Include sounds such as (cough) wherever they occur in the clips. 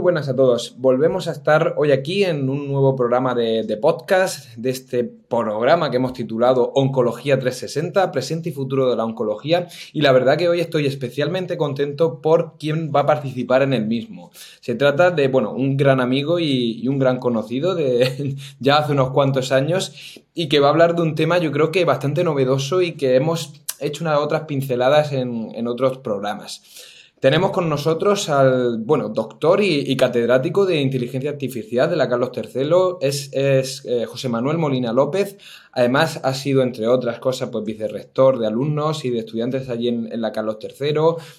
Buenas a todos. Volvemos a estar hoy aquí en un nuevo programa de, podcast, de este programa que hemos titulado Oncología 360, presente y futuro de la oncología. Y la verdad que hoy estoy especialmente contento por quien va a participar en el mismo. Se trata de, bueno, un gran amigo y, un gran conocido de (laughs) ya hace unos cuantos años y que va a hablar de un tema yo creo que bastante novedoso y que hemos hecho unas otras pinceladas en otros programas. Tenemos con nosotros al, bueno, doctor y, catedrático de inteligencia artificial de la Carlos III, es, es eh, José Manuel Molina López. Además, ha sido, entre otras cosas, pues vicerrector de alumnos y de estudiantes allí en, la Carlos III.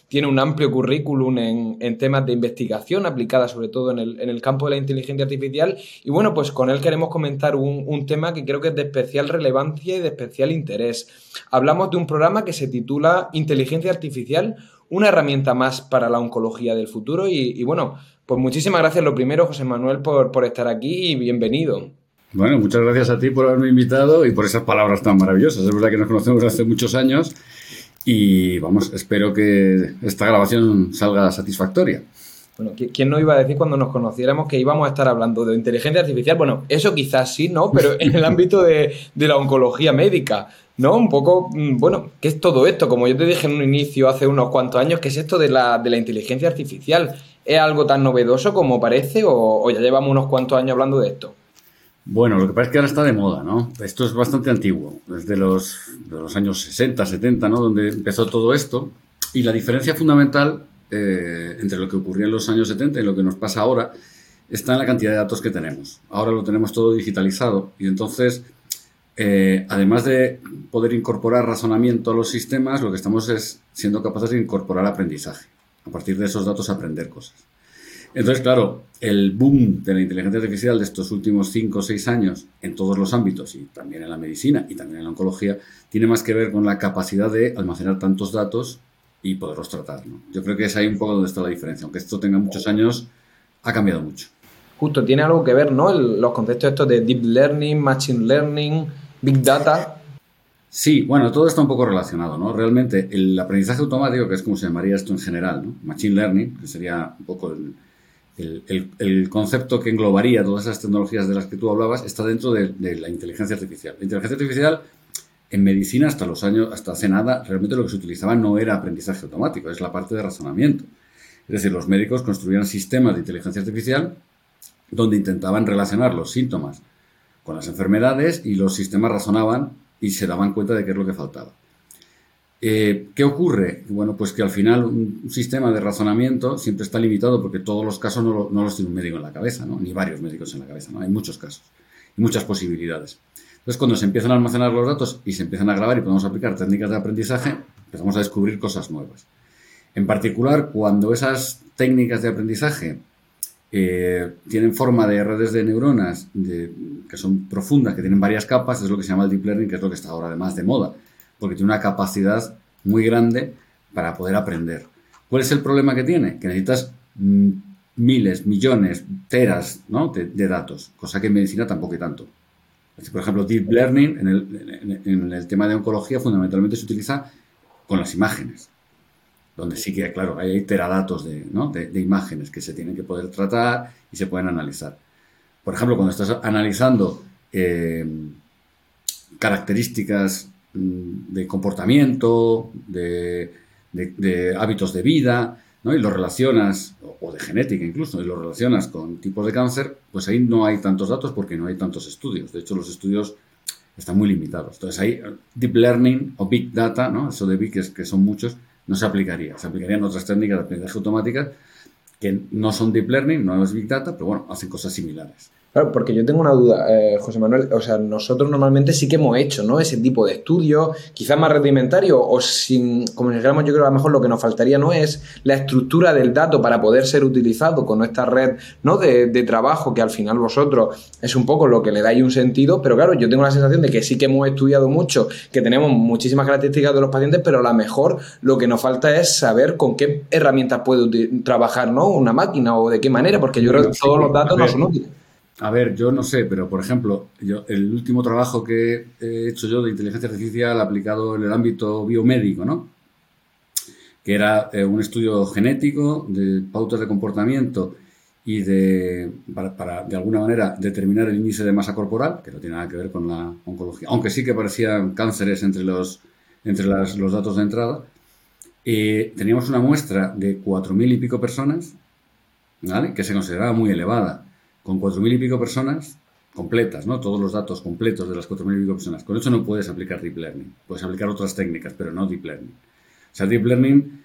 Tiene un amplio currículum en, temas de investigación aplicada sobre todo en el, campo de la inteligencia artificial. Y bueno, pues con él queremos comentar un, un tema que creo que es de especial relevancia y de especial interés. Hablamos de un programa que se titula Inteligencia Artificial una herramienta más para la oncología del futuro. Y, bueno, pues muchísimas gracias lo primero, José Manuel, por, por estar aquí y bienvenido. Bueno, muchas gracias a ti por haberme invitado y por esas palabras tan maravillosas. Es verdad que nos conocemos hace muchos años y vamos, espero que esta grabación salga satisfactoria. Bueno, ¿quién no iba a decir cuando nos conociéramos que íbamos a estar hablando de inteligencia artificial? Bueno, eso quizás sí, ¿no? Pero en el ámbito de, de la oncología médica. ¿No? Un poco, mm, bueno, ¿qué es todo esto? Como yo te dije en un inicio hace unos cuantos años, ¿qué es esto de la, de la inteligencia artificial? ¿Es algo tan novedoso como parece o, ya llevamos unos cuantos años hablando de esto? Bueno, lo que pasa es que ahora está de moda, ¿no? Esto es bastante antiguo, desde los, los años 60, 70, ¿no? Donde empezó todo esto. Y la diferencia fundamental eh, entre lo que ocurría en los años 70 y lo que nos pasa ahora está en la cantidad de datos que tenemos. Ahora lo tenemos todo digitalizado y entonces eh, además de poder incorporar razonamiento a los sistemas, lo que estamos es siendo capaces de incorporar aprendizaje. A partir de esos datos aprender cosas. Entonces, claro, el boom de la inteligencia artificial de estos últimos 5 o 6 años en todos los ámbitos, y también en la medicina y también en la oncología, tiene más que ver con la capacidad de almacenar tantos datos y poderlos tratar. Yo creo que es ahí un poco donde está la diferencia. Aunque esto tenga muchos años, ha cambiado mucho. Justo, tiene algo que ver, ¿no? los conceptos estos de deep learning, machine learning, Big Data. Sí, bueno, todo está un poco relacionado, ¿no? Realmente el aprendizaje automático, que es como se llamaría esto en general, ¿no? Machine Learning, que sería un poco el, concepto que englobaría todas esas tecnologías de las que tú hablabas, está dentro de, la inteligencia artificial. La inteligencia artificial en medicina hasta los años, hasta hace nada, realmente lo que se utilizaba no era aprendizaje automático, es la parte de razonamiento. Es decir, los médicos construían sistemas de inteligencia artificial donde intentaban relacionar los síntomas con las enfermedades y los sistemas razonaban y se daban cuenta de qué es lo que faltaba. Eh, ¿Qué ocurre? Bueno, pues que al final un, sistema de razonamiento siempre está limitado porque todos los casos no, los tiene un médico en la cabeza, ni varios médicos en la cabeza, hay muchos casos y muchas posibilidades. Entonces, cuando se empiezan a almacenar los datos y se empiezan a grabar y podemos aplicar técnicas de aprendizaje, empezamos a descubrir cosas nuevas. En particular, cuando esas técnicas de aprendizaje eh, tienen forma de redes de neuronas que son profundas, que tienen varias capas, es lo que se llama el deep learning, que es lo que está ahora además de moda, porque tiene una capacidad muy grande para poder aprender. ¿Cuál es el problema que tiene? Que necesitas mm, miles, millones, teras de, datos, cosa que en medicina tampoco hay tanto. Por ejemplo, deep learning en el, en el tema de oncología fundamentalmente se utiliza con las imágenes donde sí que, claro, hay teradatos de, de, imágenes que se tienen que poder tratar y se pueden analizar. Por ejemplo, cuando estás analizando eh, características mm, de comportamiento, de, hábitos de vida, ¿no? y lo relacionas, o de genética incluso, y lo relacionas con tipos de cáncer, pues ahí no hay tantos datos porque no hay tantos estudios. De hecho, los estudios están muy limitados. Entonces ahí Deep Learning o Big Data, ¿no? eso de Big es que son muchos, no se aplicaría. Se aplicarían otras técnicas de aprendizaje automáticas que no son deep learning, no es big data, pero bueno, hacen cosas similares. Claro, porque yo tengo una duda, eh, José Manuel. O sea, nosotros normalmente sí que hemos hecho, ¿no? Ese tipo de estudio, quizás más rudimentario o sin, como dijéramos, yo creo que a lo mejor lo que nos faltaría no es la estructura del dato para poder ser utilizado con esta red, ¿no? De, de trabajo que al final vosotros es un poco lo que le dais un sentido, pero claro, yo tengo la sensación de que sí que hemos estudiado mucho, que tenemos muchísimas características de los pacientes, pero a lo mejor lo que nos falta es saber con qué herramientas puede trabajar, ¿no? Una máquina o de qué manera, porque yo creo que todos los datos no son útiles. A ver, yo no sé, pero por ejemplo, yo, el último trabajo que he hecho yo de inteligencia artificial aplicado en el ámbito biomédico, ¿no? Que era eh, un estudio genético de pautas de comportamiento y de, para, de alguna manera determinar el índice de masa corporal, que no tiene nada que ver con la oncología, aunque sí que parecían cánceres entre los, entre los datos de entrada. Eh, teníamos una muestra de 4.000 y pico personas, ¿vale? que se consideraba muy elevada. Con 4.000 y pico personas completas, ¿no? todos los datos completos de las 4.000 y pico personas. Con eso no puedes aplicar Deep Learning. Puedes aplicar otras técnicas, pero no Deep Learning. O sea, Deep Learning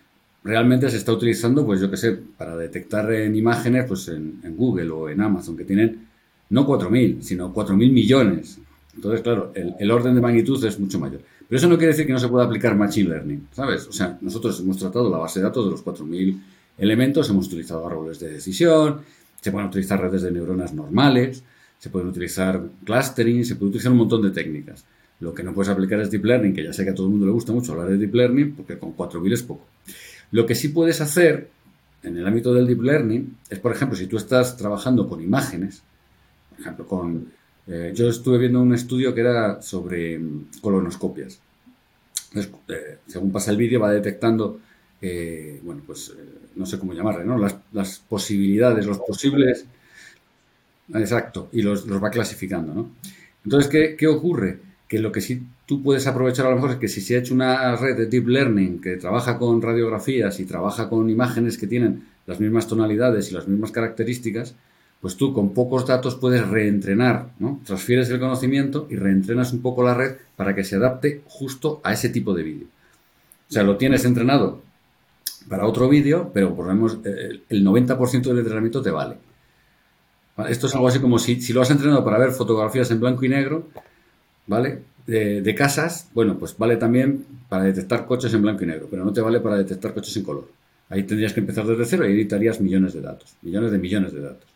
realmente se está utilizando, pues yo qué sé, para detectar en imágenes, pues en, Google o en Amazon, que tienen no 4.000, sino 4.000 millones. Entonces, claro, el, orden de magnitud es mucho mayor. Pero eso no quiere decir que no se pueda aplicar Machine Learning, ¿sabes? O sea, nosotros hemos tratado la base de datos de los 4.000 elementos, hemos utilizado árboles de decisión, se pueden utilizar redes de neuronas normales, se pueden utilizar clustering, se puede utilizar un montón de técnicas. Lo que no puedes aplicar es Deep Learning, que ya sé que a todo el mundo le gusta mucho hablar de Deep Learning, porque con 4.000 es poco. Lo que sí puedes hacer en el ámbito del deep learning es, por ejemplo, si tú estás trabajando con imágenes, por ejemplo, con... Eh, yo estuve viendo un estudio que era sobre mm, colonoscopias. Eh, según pasa el vídeo, va detectando, eh, bueno, pues no sé cómo llamarle, ¿no? Las, posibilidades, los posibles... Exacto, y los, va clasificando, ¿no? Entonces, ¿qué, ¿qué ocurre? que lo que sí tú puedes aprovechar a lo mejor es que si se ha hecho una red de deep learning que trabaja con radiografías y trabaja con imágenes que tienen las mismas tonalidades y las mismas características, pues tú con pocos datos puedes reentrenar, ¿no? Transfieres el conocimiento y reentrenas un poco la red para que se adapte justo a ese tipo de vídeo. O sea, lo tienes entrenado para otro vídeo, pero por lo menos eh, el 90% del entrenamiento te vale. Esto es algo así como si, lo has entrenado para ver fotografías en blanco y negro, ¿vale? De, casas, bueno, pues vale también para detectar coches en blanco y negro, pero no te vale para detectar coches en color. Ahí tendrías que empezar desde cero y editarías millones de datos, millones de millones de datos.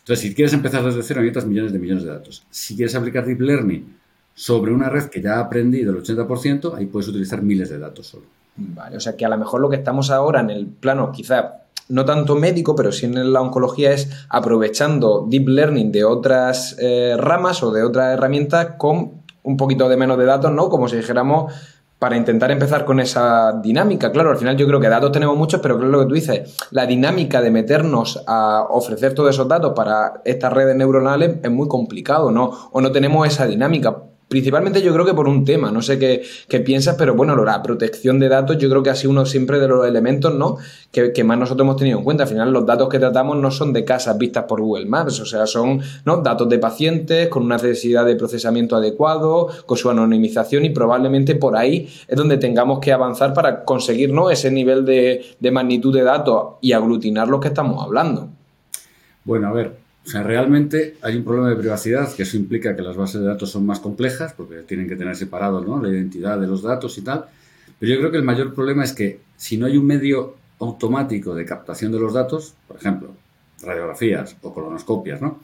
Entonces, si quieres empezar desde cero, necesitas millones de millones de datos. Si quieres aplicar Deep Learning sobre una red que ya ha aprendido el 80%, ahí puedes utilizar miles de datos solo. Vale, o sea que a lo mejor lo que estamos ahora en el plano, quizá no tanto médico, pero sí en la oncología es aprovechando deep learning de otras eh, ramas o de otras herramientas con un poquito de menos de datos, ¿no? Como si dijéramos para intentar empezar con esa dinámica. Claro, al final yo creo que datos tenemos muchos, pero creo lo que tú dices, la dinámica de meternos a ofrecer todos esos datos para estas redes neuronales es muy complicado, ¿no? O no tenemos esa dinámica. Principalmente yo creo que por un tema, no sé qué, piensas, pero bueno, la protección de datos yo creo que ha sido uno siempre de los elementos ¿no? que, más nosotros hemos tenido en cuenta. Al final los datos que tratamos no son de casas vistas por Google Maps, o sea, son ¿no? datos de pacientes con una necesidad de procesamiento adecuado, con su anonimización y probablemente por ahí es donde tengamos que avanzar para conseguir ¿no? ese nivel de, de magnitud de datos y aglutinar los que estamos hablando. Bueno, a ver, o sea, realmente hay un problema de privacidad, que eso implica que las bases de datos son más complejas, porque tienen que tener separado ¿no? la identidad de los datos y tal. Pero yo creo que el mayor problema es que si no hay un medio automático de captación de los datos, por ejemplo, radiografías o colonoscopias, ¿no?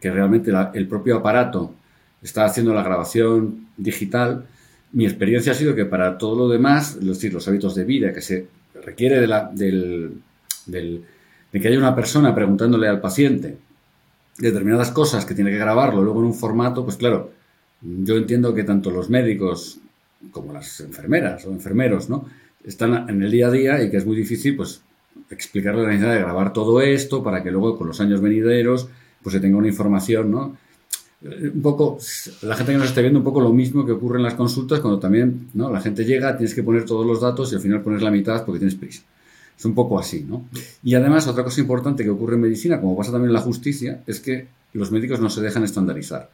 que realmente el propio aparato está haciendo la grabación digital, mi experiencia ha sido que para todo lo demás, es decir, los hábitos de vida que se requiere de, la, del, de que haya una persona preguntándole al paciente determinadas cosas que tiene que grabarlo luego en un formato, pues claro, yo entiendo que tanto los médicos como las enfermeras o enfermeros, ¿no? Están en el día a día y que es muy difícil, pues, explicarle la necesidad de grabar todo esto para que luego con los años venideros, pues se tenga una información, ¿no? Un poco, la gente que nos esté viendo, un poco lo mismo que ocurre en las consultas cuando también, ¿no? La gente llega, tienes que poner todos los datos y al final pones la mitad porque tienes prisa. Es un poco así, ¿no? Y además, otra cosa importante que ocurre en medicina, como pasa también en la justicia, es que los médicos no se dejan estandarizar.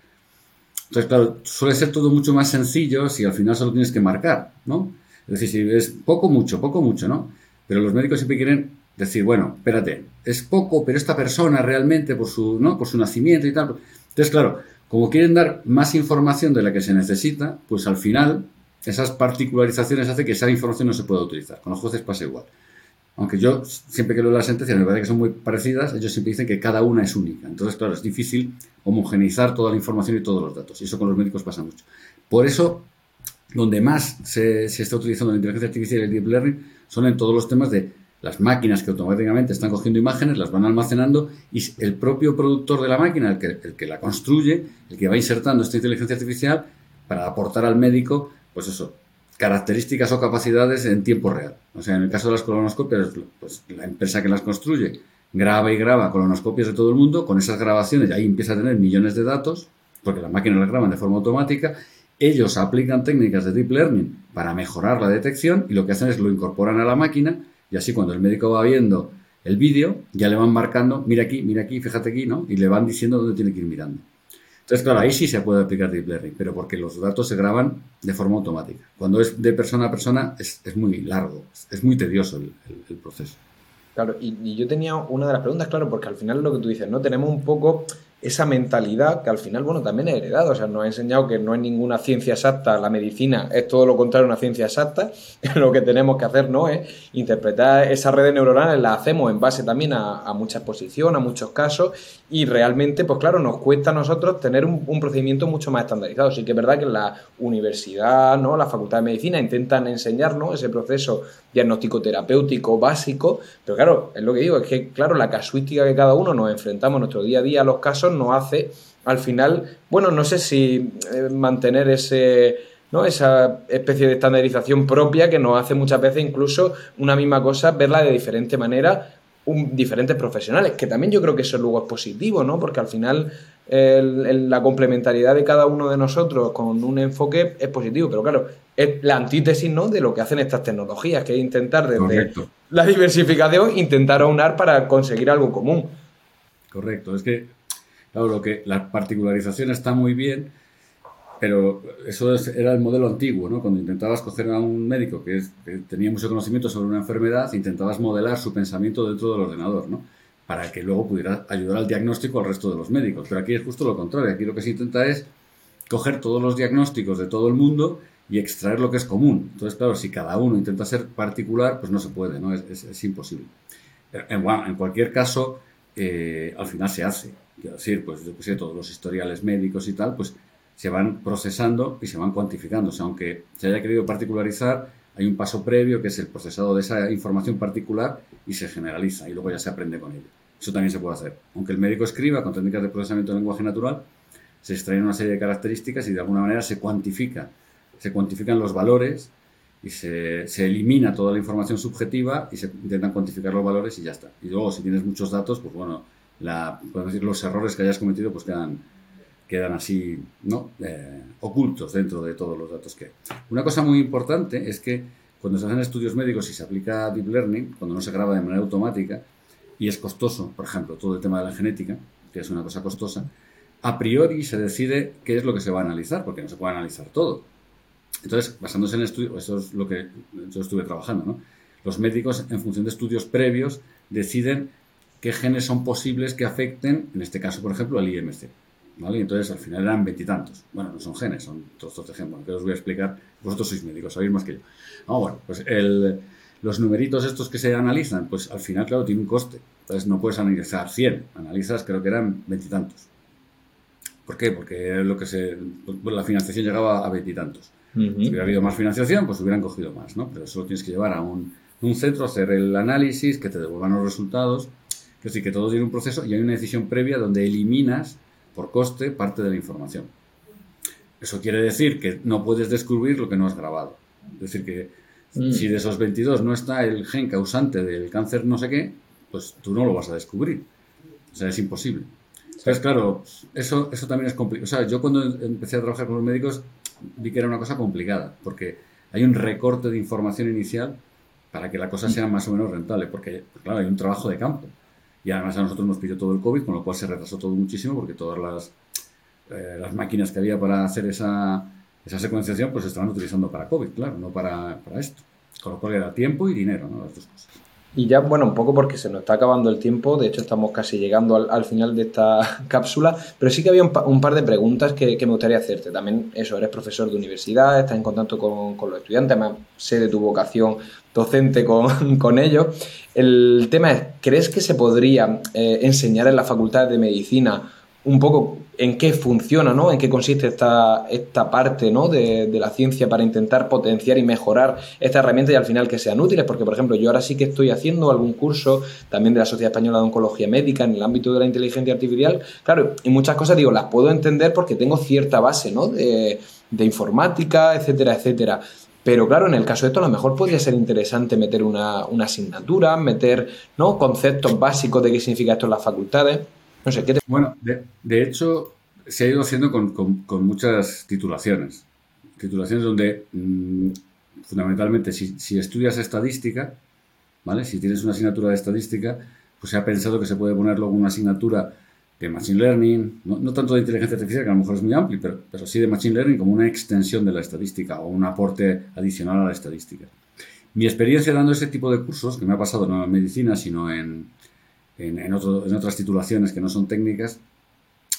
Entonces, claro, suele ser todo mucho más sencillo si al final solo tienes que marcar, ¿no? Es decir, si es poco, mucho, poco, mucho, ¿no? Pero los médicos siempre quieren decir, bueno, espérate, es poco, pero esta persona realmente por su, ¿no? por su nacimiento y tal. Entonces, claro, como quieren dar más información de la que se necesita, pues al final esas particularizaciones hacen que esa información no se pueda utilizar. Con los jueces pasa igual. Aunque yo siempre que leo las sentencias me parece que son muy parecidas, ellos siempre dicen que cada una es única. Entonces, claro, es difícil homogeneizar toda la información y todos los datos. Y eso con los médicos pasa mucho. Por eso, donde más se, está utilizando la inteligencia artificial y el deep learning son en todos los temas de las máquinas que automáticamente están cogiendo imágenes, las van almacenando y el propio productor de la máquina, el que, el que la construye, el que va insertando esta inteligencia artificial para aportar al médico, pues eso, características o capacidades en tiempo real. O sea, en el caso de las colonoscopias, pues la empresa que las construye graba y graba colonoscopias de todo el mundo, con esas grabaciones ahí empieza a tener millones de datos, porque las máquinas las graban de forma automática, ellos aplican técnicas de deep learning para mejorar la detección y lo que hacen es lo incorporan a la máquina y así cuando el médico va viendo el vídeo, ya le van marcando, mira aquí, mira aquí, fíjate aquí, ¿no? Y le van diciendo dónde tiene que ir mirando. Entonces, claro, ahí sí se puede aplicar deep learning, pero porque los datos se graban de forma automática. Cuando es de persona a persona es, muy largo, es muy tedioso el proceso. Claro, y, yo tenía una de las preguntas, claro, porque al final es lo que tú dices, ¿no? Tenemos un poco esa mentalidad que al final, bueno, también he heredado. O sea, nos ha enseñado que no es ninguna ciencia exacta, la medicina es todo lo contrario a una ciencia exacta. (laughs) lo que tenemos que hacer, ¿no? Es interpretar esas redes neuronales, las hacemos en base también a, mucha exposición, a muchos casos, y realmente, pues claro, nos cuesta a nosotros tener un, procedimiento mucho más estandarizado. Sí que es verdad que la universidad, ¿no? La facultad de medicina intentan enseñarnos ese proceso diagnóstico terapéutico básico, pero claro, es lo que digo, es que, claro, la casuística que cada uno nos enfrentamos en nuestro día a día a los casos nos hace, al final, bueno, no sé si eh, mantener ese, ¿no? esa especie de estandarización propia que nos hace muchas veces incluso una misma cosa verla de diferente manera diferentes profesionales, que también yo creo que eso luego es positivo, ¿no? Porque al final la complementariedad de cada uno de nosotros con un enfoque es positivo, pero claro, es la antítesis, ¿no? De lo que hacen estas tecnologías, que es intentar desde la diversificación, intentar aunar para conseguir algo común. Correcto, es que, claro, lo que la particularización está muy bien, pero eso era el modelo antiguo, ¿no? Cuando intentabas coger a un médico que, tenía mucho conocimiento sobre una enfermedad, intentabas modelar su pensamiento dentro del ordenador, ¿no? Para que luego pudiera ayudar al diagnóstico al resto de los médicos. Pero aquí es justo lo contrario. Aquí lo que se intenta es coger todos los diagnósticos de todo el mundo y extraer lo que es común. Entonces, claro, si cada uno intenta ser particular, pues no se puede, ¿no? Es, imposible. En, en, cualquier caso, al final se hace. Quiero decir, pues yo sé, todos los historiales médicos y tal, pues se van procesando y se van cuantificando. O sea, aunque se haya querido particularizar, hay un paso previo que es el procesado de esa información particular y se generaliza y luego ya se aprende con ello. Eso también se puede hacer. Aunque el médico escriba con técnicas de procesamiento de lenguaje natural, se extraen una serie de características y de alguna manera se cuantifica. Se cuantifican los valores y se, elimina toda la información subjetiva y se intentan cuantificar los valores y ya está. Y luego, si tienes muchos datos, pues bueno, la, decir, los errores que hayas cometido pues quedan, quedan así ¿no? Eh, ocultos dentro de todos los datos que hay. Una cosa muy importante es que cuando se hacen estudios médicos y se aplica Deep Learning, cuando no se graba de manera automática y es costoso, por ejemplo, todo el tema de la genética, que es una cosa costosa, a priori se decide qué es lo que se va a analizar, porque no se puede analizar todo. Entonces, basándose en estudios, eso es lo que yo estuve trabajando, ¿no? Los médicos, en función de estudios previos, deciden qué genes son posibles que afecten, en este caso, por ejemplo, al IMC. ¿vale? entonces al final eran veintitantos. Bueno, no son genes, son trozos de gen. Bueno, que os voy a explicar. Vosotros sois médicos, sabéis más que yo. Ah, bueno, pues los numeritos estos que se analizan, pues al final, claro, tiene un coste. Entonces no puedes analizar 100, analizas creo que eran veintitantos. ¿Por qué? Porque lo que se, pues, la financiación llegaba a veintitantos. Si hubiera habido más financiación, pues hubieran cogido más, ¿no? Pero eso lo tienes que llevar a un, un centro, hacer el análisis, que te devuelvan los resultados. Es decir, que todo tiene un proceso y hay una decisión previa donde eliminas por coste parte de la información. Eso quiere decir que no puedes descubrir lo que no has grabado. Es decir, que mm. si de esos 22 no está el gen causante del cáncer no sé qué, pues tú no lo vas a descubrir. O sea, es imposible. Entonces, claro, eso, eso también es complicado. O sea, yo cuando empecé a trabajar con los médicos vi que era una cosa complicada, porque hay un recorte de información inicial para que la cosa sea más o menos rentable, porque, claro, hay un trabajo de campo. Y además a nosotros nos pidió todo el COVID, con lo cual se retrasó todo muchísimo porque todas las, eh, las máquinas que había para hacer esa, esa secuenciación pues se estaban utilizando para COVID, claro, no para, para esto. Con lo cual era tiempo y dinero, ¿no? Las dos cosas. Y ya, bueno, un poco porque se nos está acabando el tiempo, de hecho estamos casi llegando al, final de esta (laughs) cápsula, pero sí que había un, par de preguntas que, me gustaría hacerte. También eso, eres profesor de universidad, estás en contacto con, con los estudiantes, además sé de tu vocación docente con, (laughs) con ellos. El tema es, ¿crees que se podría eh, enseñar en la Facultad de Medicina un poco en qué funciona, ¿no? En qué consiste esta, esta parte, ¿no? De, la ciencia para intentar potenciar y mejorar estas herramientas y al final que sean útiles, porque por ejemplo yo ahora sí que estoy haciendo algún curso también de la Sociedad Española de Oncología Médica en el ámbito de la inteligencia artificial, claro, y muchas cosas digo, las puedo entender porque tengo cierta base, ¿no? De, de informática, etcétera, etcétera. Pero claro, en el caso de esto a lo mejor podría ser interesante meter una, asignatura, meter ¿no? conceptos básicos de qué significa esto en las facultades. No sé, ¿qué Bueno, de, hecho, se ha ido haciendo con, muchas titulaciones. Titulaciones donde, mm, fundamentalmente, si, estudias estadística, ¿vale? Si tienes una asignatura de estadística, pues se ha pensado que se puede poner luego una asignatura de Machine Learning, no, tanto de inteligencia artificial, que a lo mejor es muy amplio, pero, pero sí de Machine Learning como una extensión de la estadística o un aporte adicional a la estadística. Mi experiencia dando ese tipo de cursos, que me ha pasado no en medicina, sino en, en, otras titulaciones que no son técnicas,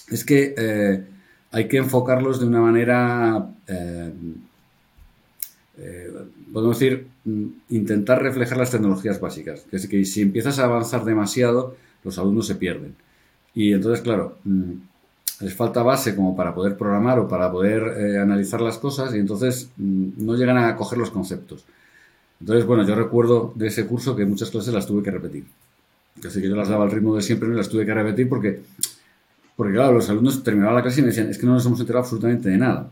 es que eh, hay que enfocarlos de una manera, eh, eh, podemos decir, mm, intentar reflejar las tecnologías básicas. Que es que si empiezas a avanzar demasiado, los alumnos se pierden. Y entonces, claro, mm, les falta base como para poder programar o para poder analizar las cosas y entonces mm, no llegan a coger los conceptos. Entonces, bueno, yo recuerdo de ese curso que muchas clases las tuve que repetir. Así que yo las daba al ritmo de siempre y las tuve que repetir porque, porque claro, los alumnos terminaban la clase y me decían, es que no nos hemos enterado absolutamente de nada,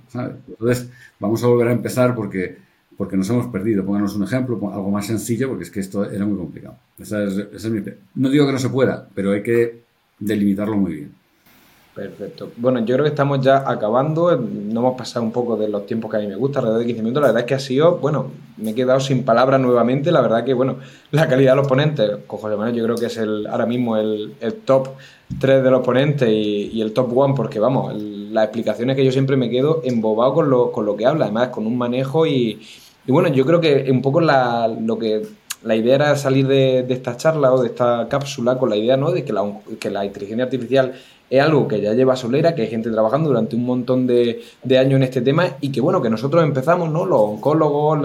Entonces, vamos a volver a empezar porque, porque nos hemos perdido. Pónganos un ejemplo, algo más sencillo, porque es que esto era muy complicado. No digo que no se pueda, pero hay que delimitarlo muy bien. Perfecto. Bueno, yo creo que estamos ya acabando. No hemos pasado un poco de los tiempos que a mí me gusta, alrededor de 15 minutos. La verdad es que ha sido, bueno, me he quedado sin palabras nuevamente. La verdad que, bueno, la calidad de los ponentes, con José Manuel, yo creo que es el ahora mismo el, top 3 de los ponentes y, el top 1, porque, vamos, las explicaciones que yo siempre me quedo embobado con lo, con lo que habla, además, con un manejo y, bueno, yo creo que un poco la, lo que la idea era salir de, esta charla o de esta cápsula con la idea ¿no? de que la, que la inteligencia artificial es algo que ya lleva Solera, que hay gente trabajando durante un montón de, años en este tema y que bueno, que nosotros empezamos, ¿no? Los oncólogos,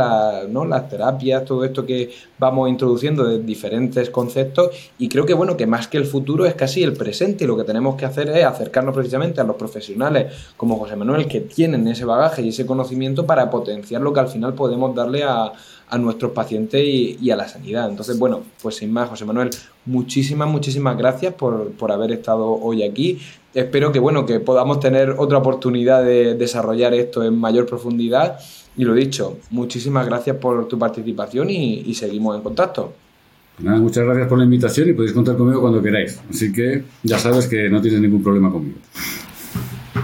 ¿no? las terapias, todo esto que vamos introduciendo de diferentes conceptos y creo que bueno, que más que el futuro es casi el presente y lo que tenemos que hacer es acercarnos precisamente a los profesionales como José Manuel que tienen ese bagaje y ese conocimiento para potenciar lo que al final podemos darle a, a nuestros pacientes y, a la sanidad. Entonces, bueno, pues sin más, José Manuel, muchísimas, muchísimas gracias por, haber estado hoy aquí. Espero que, bueno, que podamos tener otra oportunidad de desarrollar esto en mayor profundidad. Y lo dicho, muchísimas gracias por tu participación y, seguimos en contacto. Nada, muchas gracias por la invitación y podéis contar conmigo cuando queráis. Así que ya sabes que no tienes ningún problema conmigo.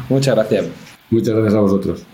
Muchas gracias. Muchas gracias a vosotros.